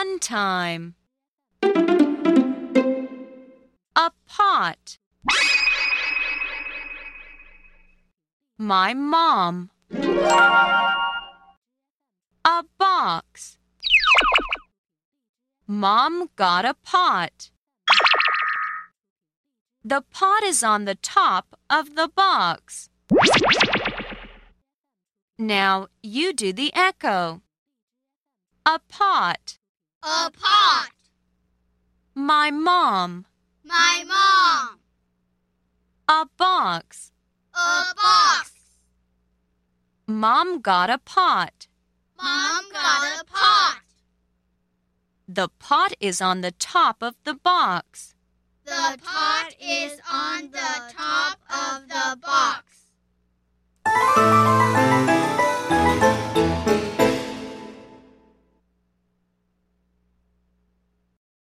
Fun time. A pot. My mom. A box. Mom got a pot. The pot is on the top of the box. Now you do the echo. A pot. A pot. My mom. My mom. A box. A box. Mom got a pot. Mom got a pot. The pot is on the top of the box.